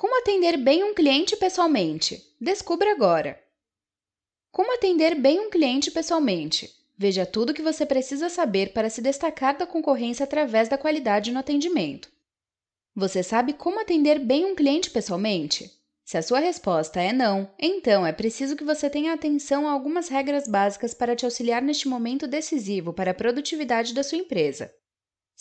Como atender bem um cliente pessoalmente? Descubra agora! Como atender bem um cliente pessoalmente? Veja tudo o que você precisa saber para se destacar da concorrência através da qualidade no atendimento. Você sabe como atender bem um cliente pessoalmente? Se a sua resposta é não, então é preciso que você tenha atenção a algumas regras básicas para te auxiliar neste momento decisivo para a produtividade da sua empresa.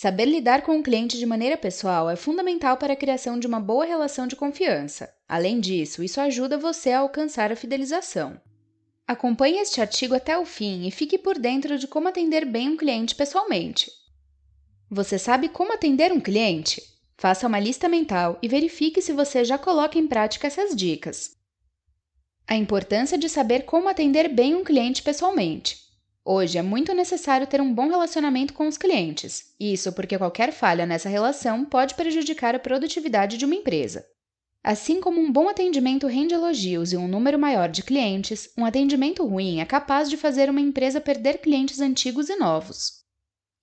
Saber lidar com o cliente de maneira pessoal é fundamental para a criação de uma boa relação de confiança. Além disso, isso ajuda você a alcançar a fidelização. Acompanhe este artigo até o fim e fique por dentro de como atender bem um cliente pessoalmente. Você sabe como atender um cliente? Faça uma lista mental e verifique se você já coloca em prática essas dicas. A importância de saber como atender bem um cliente pessoalmente. Hoje é muito necessário ter um bom relacionamento com os clientes, isso porque qualquer falha nessa relação pode prejudicar a produtividade de uma empresa. Assim como um bom atendimento rende elogios e um número maior de clientes, um atendimento ruim é capaz de fazer uma empresa perder clientes antigos e novos.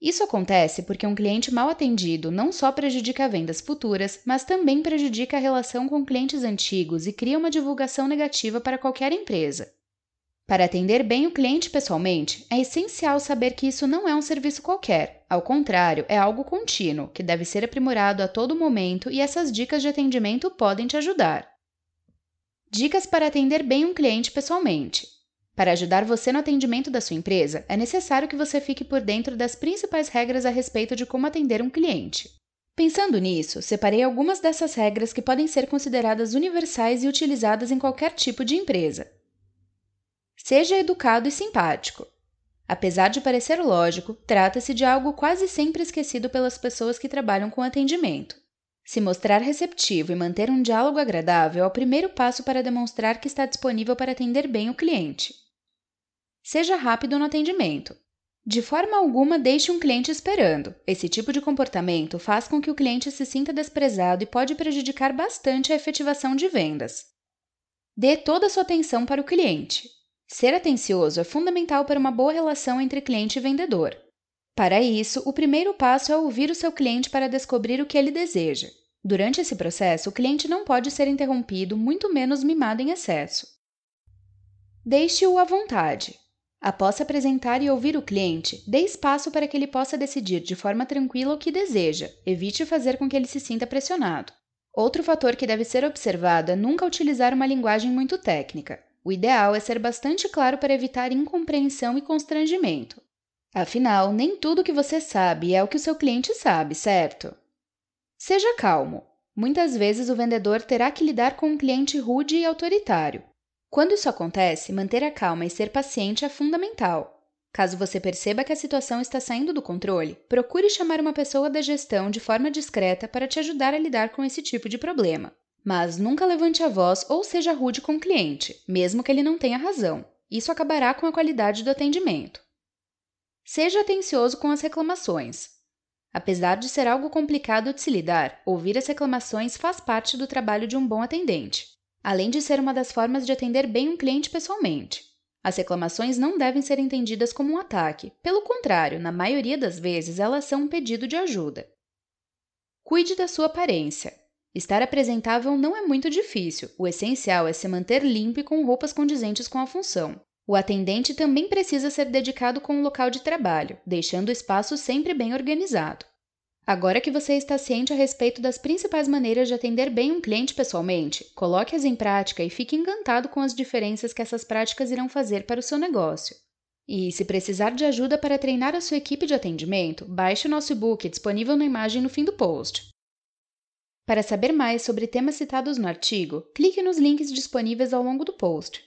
Isso acontece porque um cliente mal atendido não só prejudica vendas futuras, mas também prejudica a relação com clientes antigos e cria uma divulgação negativa para qualquer empresa. Para atender bem o cliente pessoalmente, é essencial saber que isso não é um serviço qualquer. Ao contrário, é algo contínuo, que deve ser aprimorado a todo momento e essas dicas de atendimento podem te ajudar. Dicas para atender bem um cliente pessoalmente. Para ajudar você no atendimento da sua empresa, é necessário que você fique por dentro das principais regras a respeito de como atender um cliente. Pensando nisso, separei algumas dessas regras que podem ser consideradas universais e utilizadas em qualquer tipo de empresa. Seja educado e simpático. Apesar de parecer lógico, trata-se de algo quase sempre esquecido pelas pessoas que trabalham com atendimento. Se mostrar receptivo e manter um diálogo agradável é o primeiro passo para demonstrar que está disponível para atender bem o cliente. Seja rápido no atendimento. De forma alguma, deixe um cliente esperando. Esse tipo de comportamento faz com que o cliente se sinta desprezado e pode prejudicar bastante a efetivação de vendas. Dê toda a sua atenção para o cliente. Ser atencioso é fundamental para uma boa relação entre cliente e vendedor. Para isso, o primeiro passo é ouvir o seu cliente para descobrir o que ele deseja. Durante esse processo, o cliente não pode ser interrompido, muito menos mimado em excesso. Deixe-o à vontade. Após se apresentar e ouvir o cliente, dê espaço para que ele possa decidir de forma tranquila o que deseja, evite fazer com que ele se sinta pressionado. Outro fator que deve ser observado é nunca utilizar uma linguagem muito técnica. O ideal é ser bastante claro para evitar incompreensão e constrangimento. Afinal, nem tudo que você sabe é o que o seu cliente sabe, certo? Seja calmo. Muitas vezes o vendedor terá que lidar com um cliente rude e autoritário. Quando isso acontece, manter a calma e ser paciente é fundamental. Caso você perceba que a situação está saindo do controle, procure chamar uma pessoa da gestão de forma discreta para te ajudar a lidar com esse tipo de problema. Mas nunca levante a voz ou seja rude com o cliente, mesmo que ele não tenha razão. Isso acabará com a qualidade do atendimento. Seja atencioso com as reclamações. Apesar de ser algo complicado de se lidar, ouvir as reclamações faz parte do trabalho de um bom atendente, além de ser uma das formas de atender bem um cliente pessoalmente. As reclamações não devem ser entendidas como um ataque, pelo contrário, na maioria das vezes elas são um pedido de ajuda. Cuide da sua aparência. Estar apresentável não é muito difícil, o essencial é se manter limpo e com roupas condizentes com a função. O atendente também precisa ser dedicado com o local de trabalho, deixando o espaço sempre bem organizado. Agora que você está ciente a respeito das principais maneiras de atender bem um cliente pessoalmente, coloque-as em prática e fique encantado com as diferenças que essas práticas irão fazer para o seu negócio. E, se precisar de ajuda para treinar a sua equipe de atendimento, baixe o nosso e-book disponível na imagem no fim do post. Para saber mais sobre temas citados no artigo, clique nos links disponíveis ao longo do post.